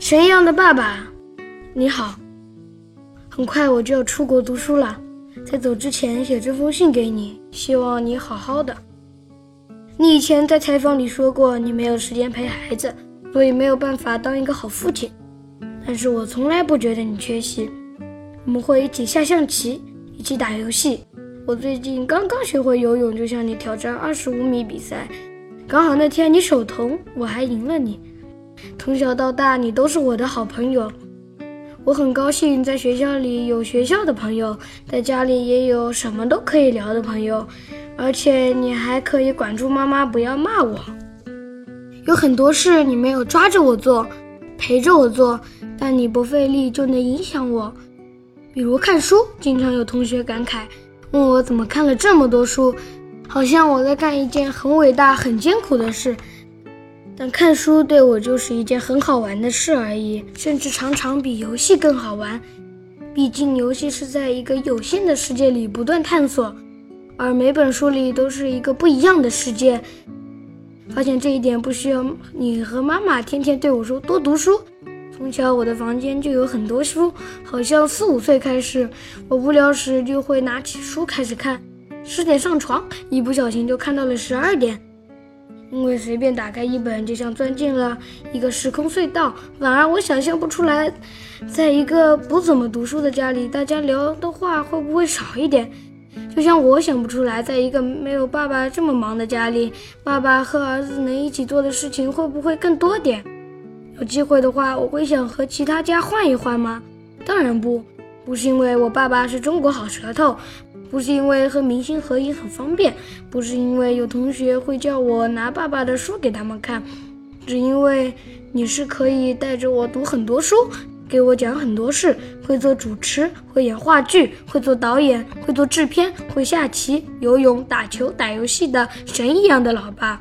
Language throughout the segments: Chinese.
神一样的爸爸，你好。很快我就要出国读书了，在走之前写这封信给你，希望你好好的。你以前在采访里说过，你没有时间陪孩子，所以没有办法当一个好父亲。但是我从来不觉得你缺席，我们会一起下象棋，一起打游戏。我最近刚刚学会游泳，就向你挑战二十五米比赛，刚好那天你手疼，我还赢了你。从小到大，你都是我的好朋友。我很高兴在学校里有学校的朋友，在家里也有什么都可以聊的朋友，而且你还可以管住妈妈不要骂我。有很多事你没有抓着我做，陪着我做，但你不费力就能影响我。比如看书，经常有同学感慨，问我怎么看了这么多书，好像我在干一件很伟大、很艰苦的事。但看书对我就是一件很好玩的事而已，甚至常常比游戏更好玩。毕竟游戏是在一个有限的世界里不断探索，而每本书里都是一个不一样的世界。发现这一点不需要你和妈妈天天对我说多读书。从小我的房间就有很多书，好像四五岁开始，我无聊时就会拿起书开始看。十点上床，一不小心就看到了十二点。因为随便打开一本，就像钻进了一个时空隧道。反而我想象不出来，在一个不怎么读书的家里，大家聊的话会不会少一点？就像我想不出来，在一个没有爸爸这么忙的家里，爸爸和儿子能一起做的事情会不会更多点？有机会的话，我会想和其他家换一换吗？当然不，不是因为我爸爸是中国好舌头。不是因为和明星合影很方便，不是因为有同学会叫我拿爸爸的书给他们看，只因为你是可以带着我读很多书，给我讲很多事，会做主持，会演话剧，会做导演，会做制片，会下棋、游泳、打球、打游戏的神一样的老爸。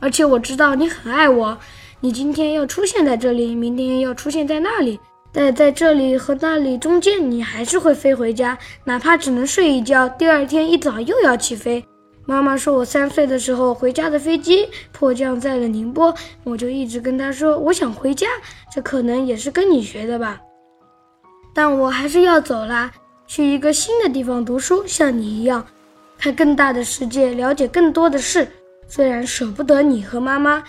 而且我知道你很爱我，你今天要出现在这里，明天要出现在那里。但在这里和那里中间，你还是会飞回家，哪怕只能睡一觉。第二天一早又要起飞。妈妈说我三岁的时候回家的飞机迫降在了宁波，我就一直跟她说我想回家。这可能也是跟你学的吧。但我还是要走啦，去一个新的地方读书，像你一样，看更大的世界，了解更多的事。虽然舍不得你和妈妈。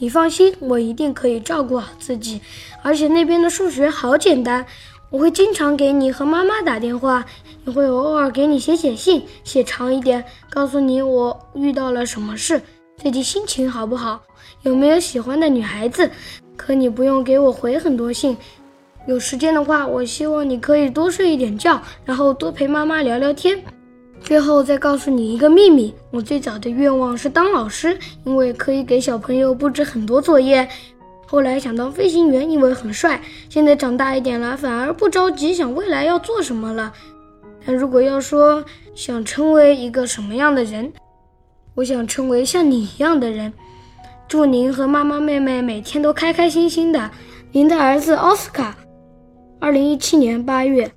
你放心，我一定可以照顾好自己。而且那边的数学好简单，我会经常给你和妈妈打电话，也会偶尔给你写写信，写长一点，告诉你我遇到了什么事，最近心情好不好，有没有喜欢的女孩子。可你不用给我回很多信，有时间的话，我希望你可以多睡一点觉，然后多陪妈妈聊聊天。最后再告诉你一个秘密，我最早的愿望是当老师，因为可以给小朋友布置很多作业。后来想当飞行员，因为很帅。现在长大一点了，反而不着急想未来要做什么了。但如果要说想成为一个什么样的人，我想成为像你一样的人。祝您和妈妈妹妹每天都开开心心的。您的儿子奥斯卡，二零一七年八月。